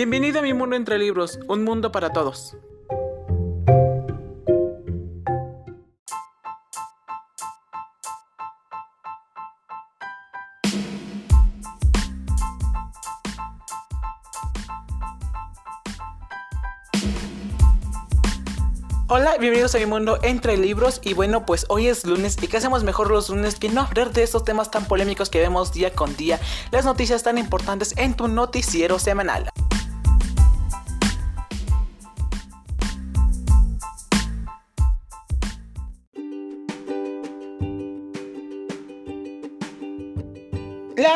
Bienvenido a mi mundo entre libros, un mundo para todos. Hola, bienvenidos a mi mundo entre libros y bueno, pues hoy es lunes y qué hacemos mejor los lunes que no hablar de estos temas tan polémicos que vemos día con día, las noticias tan importantes en tu noticiero semanal.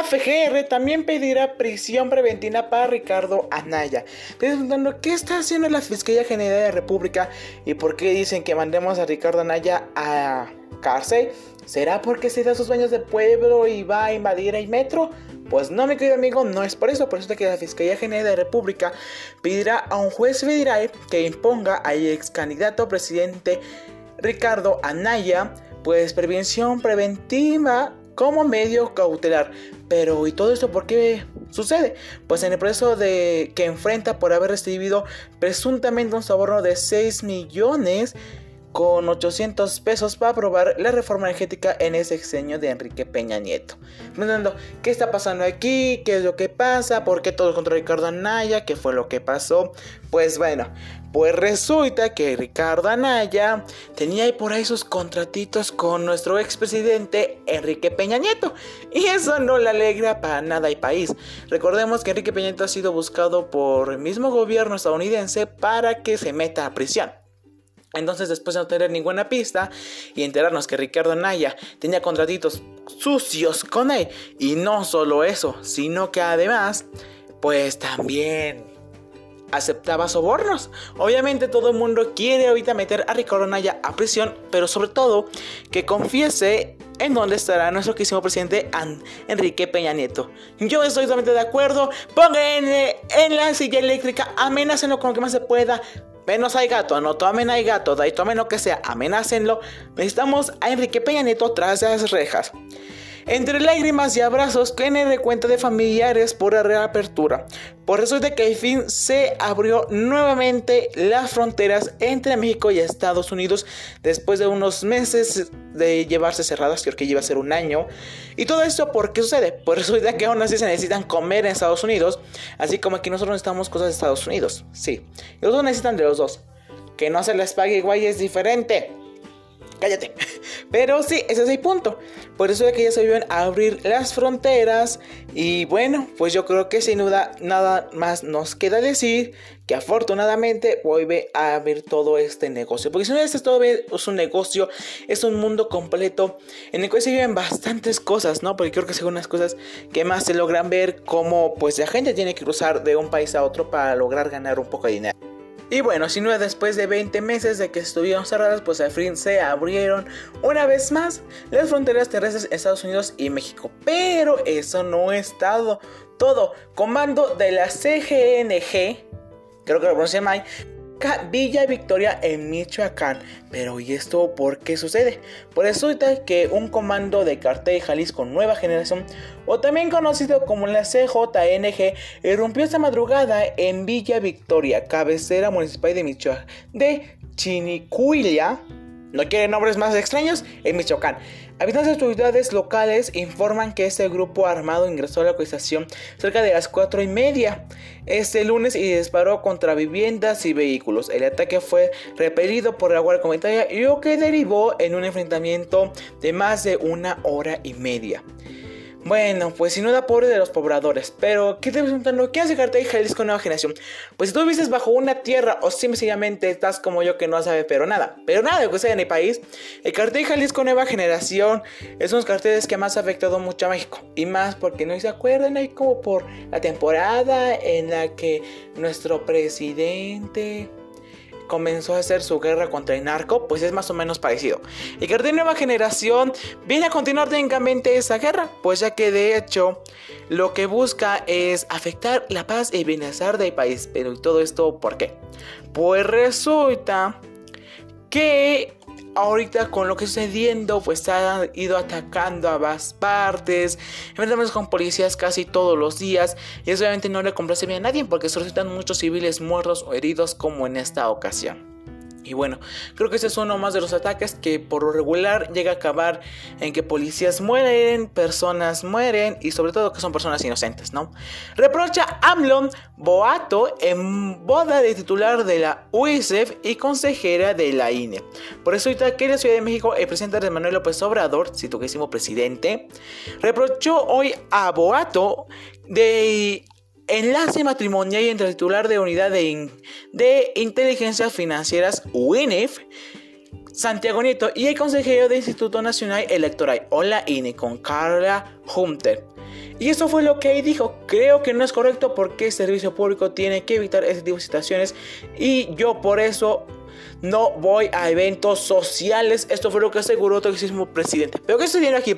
FGR también pedirá prisión preventiva para Ricardo Anaya. Preguntando qué está haciendo la Fiscalía General de la República y por qué dicen que mandemos a Ricardo Anaya a cárcel. ¿Será porque se da sus baños de pueblo y va a invadir el metro? Pues no, mi querido amigo, no es por eso. Por eso es que la Fiscalía General de la República pedirá a un juez federal que imponga al ex candidato presidente Ricardo Anaya, pues prevención preventiva como medio cautelar. Pero ¿y todo esto por qué sucede? Pues en el proceso de que enfrenta por haber recibido presuntamente un soborno de 6 millones con 800 pesos para aprobar la reforma energética en ese exenio de Enrique Peña Nieto. Preguntando, ¿qué está pasando aquí? ¿Qué es lo que pasa? ¿Por qué todo contra Ricardo Anaya? ¿Qué fue lo que pasó? Pues bueno, pues resulta que Ricardo Anaya tenía ahí por ahí sus contratitos con nuestro expresidente Enrique Peña Nieto. Y eso no le alegra para nada al país. Recordemos que Enrique Peña Nieto ha sido buscado por el mismo gobierno estadounidense para que se meta a prisión. Entonces, después de no tener ninguna pista y enterarnos que Ricardo Naya tenía contratitos sucios con él, y no solo eso, sino que además, pues también aceptaba sobornos. Obviamente todo el mundo quiere ahorita meter a Ricardo Naya a prisión, pero sobre todo que confiese en dónde estará nuestro querido presidente Enrique Peña Nieto. Yo estoy totalmente de acuerdo. Pongan en la silla eléctrica, amenácenlo con lo que más se pueda. Menos hay gato, no tomen hay gato, tomen lo que sea, amenácenlo. Necesitamos a Enrique Peña Nieto tras las rejas. Entre lágrimas y abrazos, tiene de cuenta de familiares por la reapertura. Por eso es de que al fin se abrió nuevamente las fronteras entre México y Estados Unidos después de unos meses de llevarse cerradas, creo que lleva a ser un año. Y todo esto, ¿por qué sucede? Por eso es de que aún así se necesitan comer en Estados Unidos, así como aquí nosotros necesitamos cosas de Estados Unidos. Sí, los dos necesitan de los dos. Que no se les pague igual es diferente cállate. Pero sí, ese es el punto. Por eso es que ya se a abrir las fronteras. Y bueno, pues yo creo que sin duda nada más nos queda decir que afortunadamente vuelve a abrir todo este negocio. Porque si no, este todo es un negocio, es un mundo completo en el cual se viven bastantes cosas, ¿no? Porque creo que son unas cosas que más se logran ver como pues la gente tiene que cruzar de un país a otro para lograr ganar un poco de dinero. Y bueno, si no después de 20 meses de que estuvieron cerradas, pues al fin se abrieron una vez más las fronteras terrestres Estados Unidos y México. Pero eso no es todo. Todo. Comando de la CGNG, creo que lo pronuncié mal, Villa Victoria en Michoacán. Pero ¿y esto por qué sucede? Pues resulta que un comando de cartel Jalisco Nueva Generación, o también conocido como la CJNG, irrumpió esta madrugada en Villa Victoria, cabecera municipal de Michoacán, de Chinicuilla. ¿No quieren nombres más extraños? En Michoacán. Habitantes de autoridades locales informan que este grupo armado ingresó a la localización cerca de las 4 y media este lunes y disparó contra viviendas y vehículos. El ataque fue repelido por la Guardia Comunitaria lo que derivó en un enfrentamiento de más de una hora y media. Bueno, pues sin duda pobre de los pobladores. Pero, ¿qué te preguntando? ¿Qué hace Cartel Jalisco Nueva Generación? Pues si tú vives bajo una tierra o sencillamente estás como yo que no sabe pero nada, pero nada de que sea en el país, el Cartel Jalisco Nueva Generación es uno de los carteles que más ha afectado mucho a México. Y más porque no se acuerdan ahí como por la temporada en la que nuestro presidente comenzó a hacer su guerra contra el narco, pues es más o menos parecido. Y que de nueva generación viene a continuar técnicamente esa guerra, pues ya que de hecho lo que busca es afectar la paz y bienestar del país. Pero todo esto por qué? Pues resulta que ahorita con lo que está sucediendo, pues ha ido atacando a más partes, enfrentamos con policías casi todos los días, y eso obviamente no le complace bien a nadie porque se resultan muchos civiles muertos o heridos como en esta ocasión. Y bueno, creo que ese es uno más de los ataques que por lo regular llega a acabar en que policías mueren, personas mueren y sobre todo que son personas inocentes, ¿no? Reprocha Amlon Boato en boda de titular de la UICEF y consejera de la INE. Por eso que en la Ciudad de México el presidente de Manuel López Obrador, cito presidente, reprochó hoy a Boato de enlace matrimonial entre el titular de Unidad de, de Inteligencias Financieras, UINEF, Santiago Nieto, y el consejero del Instituto Nacional Electoral, o la INE, con Carla Hunter. Y eso fue lo que ahí dijo. Creo que no es correcto porque el servicio público tiene que evitar ese tipo de situaciones. Y yo por eso no voy a eventos sociales. Esto fue lo que aseguró el mismo presidente. Pero ¿qué viendo aquí?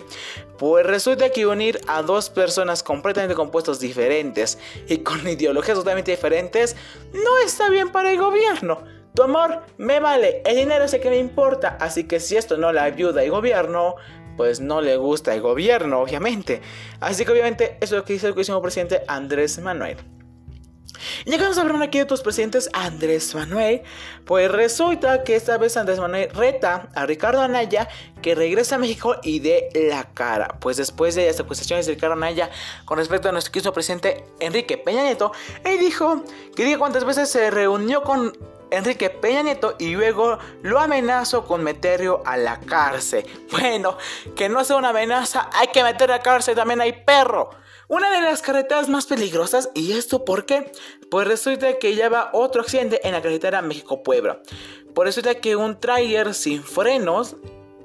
Pues resulta que unir a dos personas completamente compuestos diferentes y con ideologías totalmente diferentes no está bien para el gobierno. Tu amor me vale, el dinero el que me importa, así que si esto no le ayuda al gobierno, pues no le gusta el gobierno, obviamente. Así que obviamente eso es lo que dice el mismo presidente Andrés Manuel. Vamos a hablar aquí de tus presidentes Andrés Manuel, pues resulta que esta vez Andrés Manuel reta a Ricardo Anaya que regrese a México y dé la cara. Pues después de las acusaciones de Ricardo Anaya con respecto a nuestro querido presidente Enrique Peña Nieto, él dijo que diga cuántas veces se reunió con Enrique Peña Nieto y luego lo amenazó con meterlo a la cárcel. Bueno, que no sea una amenaza, hay que meter a la cárcel, también hay perro. Una de las carreteras más peligrosas, ¿y esto por qué? Pues resulta que lleva otro accidente en la carretera México-Puebla. Por resulta que un tráiler sin frenos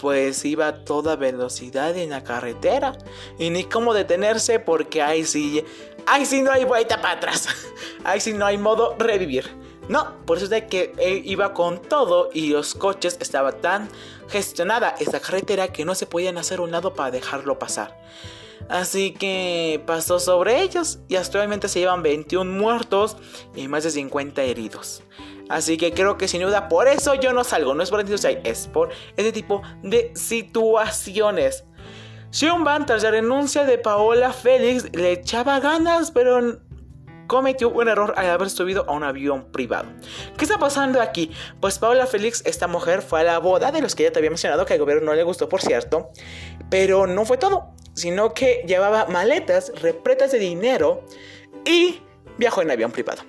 pues iba a toda velocidad en la carretera y ni cómo detenerse porque ahí sí, ahí sí no hay vuelta para atrás, ahí sí no hay modo revivir. No, por eso es que él iba con todo y los coches estaba tan gestionada esta carretera que no se podían hacer un lado para dejarlo pasar. Así que pasó sobre ellos y actualmente se llevan 21 muertos y más de 50 heridos. Así que creo que sin duda por eso yo no salgo, no es por es por este tipo de situaciones. Xion tras la renuncia de Paola Félix, le echaba ganas, pero cometió un error al haber subido a un avión privado. ¿Qué está pasando aquí? Pues Paola Félix, esta mujer, fue a la boda de los que ya te había mencionado, que al gobierno no le gustó, por cierto, pero no fue todo sino que llevaba maletas repletas de dinero y viajó en avión privado.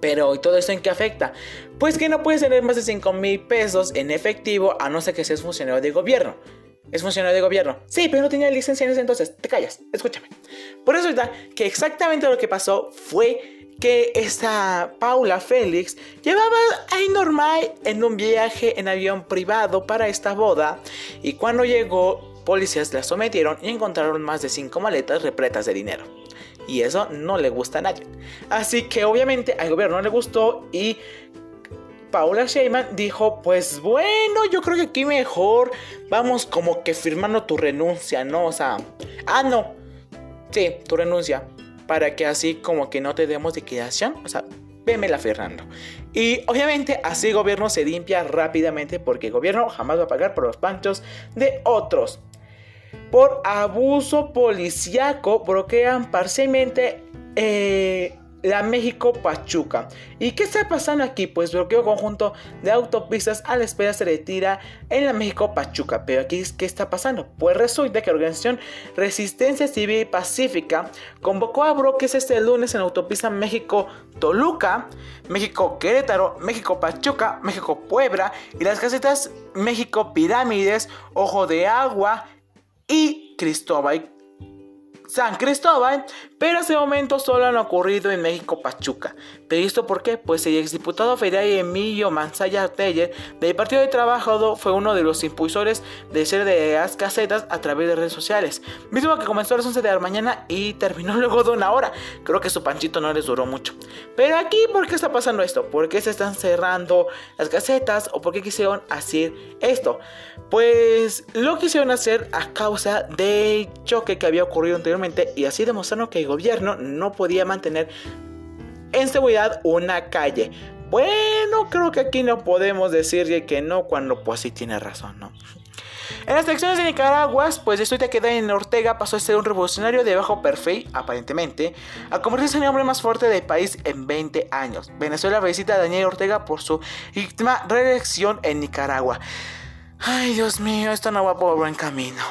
Pero ¿y todo esto en qué afecta? Pues que no puedes tener más de 5 mil pesos en efectivo a no ser que seas funcionario de gobierno. ¿Es funcionario de gobierno? Sí, pero no tenía licencia en ese entonces. Te callas, escúchame. Por eso está que exactamente lo que pasó fue que esta Paula Félix llevaba ahí normal en un viaje en avión privado para esta boda y cuando llegó policías la sometieron y encontraron más de 5 maletas repletas de dinero. Y eso no le gusta a nadie. Así que obviamente al gobierno no le gustó y Paula Sheyman dijo, pues bueno, yo creo que aquí mejor vamos como que firmando tu renuncia, ¿no? O sea, ah, no. Sí, tu renuncia. Para que así como que no te demos liquidación. O sea, la Fernando. Y obviamente así el gobierno se limpia rápidamente porque el gobierno jamás va a pagar por los panchos de otros por abuso policíaco bloquean parcialmente eh, la México Pachuca. ¿Y qué está pasando aquí? Pues bloqueo conjunto de autopistas a la espera se retira en la México Pachuca. Pero aquí, ¿qué está pasando? Pues resulta que la organización Resistencia Civil Pacífica convocó a bloques este lunes en la autopista México Toluca, México Querétaro, México Pachuca, México Puebla y las casetas México Pirámides, Ojo de Agua, y Cristóbal San Cristóbal, pero ese momento solo han ocurrido en México Pachuca. ¿Pero esto por qué? Pues el exdiputado federal Emilio Manzaya Teller del Partido de Trabajo fue uno de los impulsores de ser de las casetas a través de redes sociales. Mismo que comenzó a las 11 de la mañana y terminó luego de una hora. Creo que su panchito no les duró mucho. Pero aquí, ¿por qué está pasando esto? ¿Por qué se están cerrando las casetas? ¿O por qué quisieron hacer esto? Pues lo quisieron hacer a causa del choque que había ocurrido anteriormente y así demostraron que el gobierno no podía mantener en seguridad una calle. Bueno, creo que aquí no podemos decirle que no cuando pues sí tiene razón, ¿no? En las elecciones de Nicaragua, pues resulta que en Ortega pasó a ser un revolucionario de bajo perfil, aparentemente, a convertirse en el hombre más fuerte del país en 20 años. Venezuela felicita a Daniel Ortega por su última reelección en Nicaragua. Ay, Dios mío, esto no va por buen camino.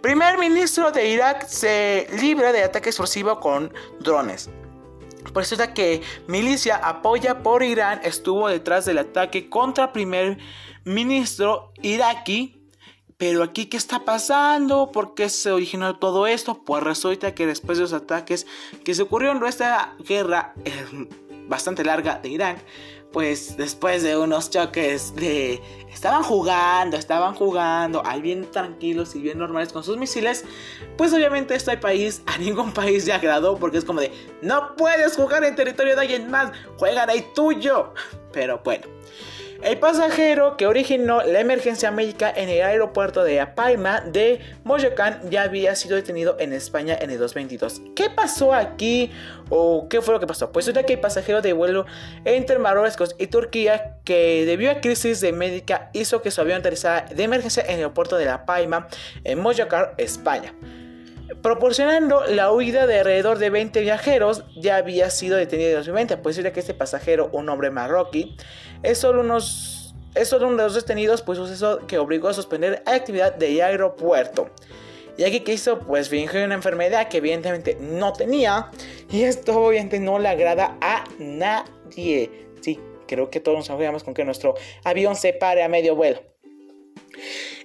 Primer ministro de Irak se libra de ataque explosivo con drones. Resulta que milicia apoya por Irán estuvo detrás del ataque contra primer ministro iraquí pero aquí, ¿qué está pasando? ¿Por qué se originó todo esto? Pues resulta que después de los ataques que se ocurrieron en esta guerra eh, bastante larga de Irán, pues después de unos choques de... Estaban jugando, estaban jugando, ahí bien tranquilos y bien normales con sus misiles, pues obviamente este país a ningún país le agradó porque es como de, no puedes jugar en territorio de alguien más, juegan ahí tuyo. Pero bueno. El pasajero que originó la emergencia médica en el aeropuerto de Apaima de Moyacán ya había sido detenido en España en el 2022. ¿Qué pasó aquí? ¿O qué fue lo que pasó? Pues resulta que el pasajero de vuelo entre Marruecos y Turquía que debido a crisis de médica hizo que su avión aterrizara de emergencia en el aeropuerto de La en Moyacán, España proporcionando la huida de alrededor de 20 viajeros, ya había sido detenido en 2020. Pues decir que este pasajero, un hombre marroquí, es solo, unos, es solo uno de los detenidos, pues suceso que obligó a suspender la actividad del aeropuerto. Y aquí que hizo, pues fingió una enfermedad que evidentemente no tenía. Y esto obviamente no le agrada a nadie. Sí, creo que todos nos apoyamos con que nuestro avión se pare a medio vuelo.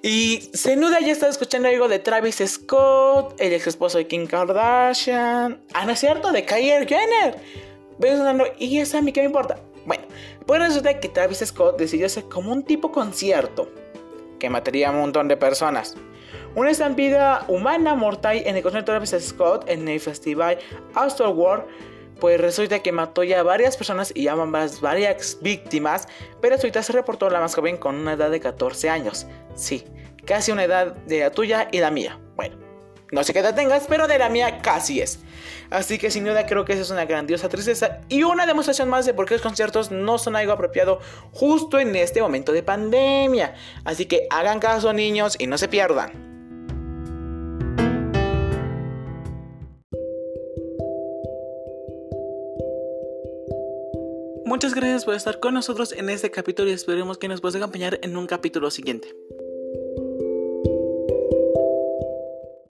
Y Senuda ya estaba escuchando algo de Travis Scott, el ex esposo de Kim Kardashian. Ah, no es cierto, de Kylie Jenner. y esa a mí qué me importa. Bueno, pues resulta que Travis Scott decidió hacer como un tipo concierto que mataría a un montón de personas. Una estampida humana mortal en el concierto de Travis Scott en el festival World pues resulta que mató ya a varias personas y ya más varias víctimas, pero ahorita se reportó la más joven con una edad de 14 años. Sí, casi una edad de la tuya y la mía. Bueno, no sé qué edad tengas, pero de la mía casi es. Así que sin duda creo que esa es una grandiosa tristeza y una demostración más de por qué los conciertos no son algo apropiado justo en este momento de pandemia. Así que hagan caso niños y no se pierdan. Muchas gracias por estar con nosotros en este capítulo y esperemos que nos puedas acompañar en un capítulo siguiente.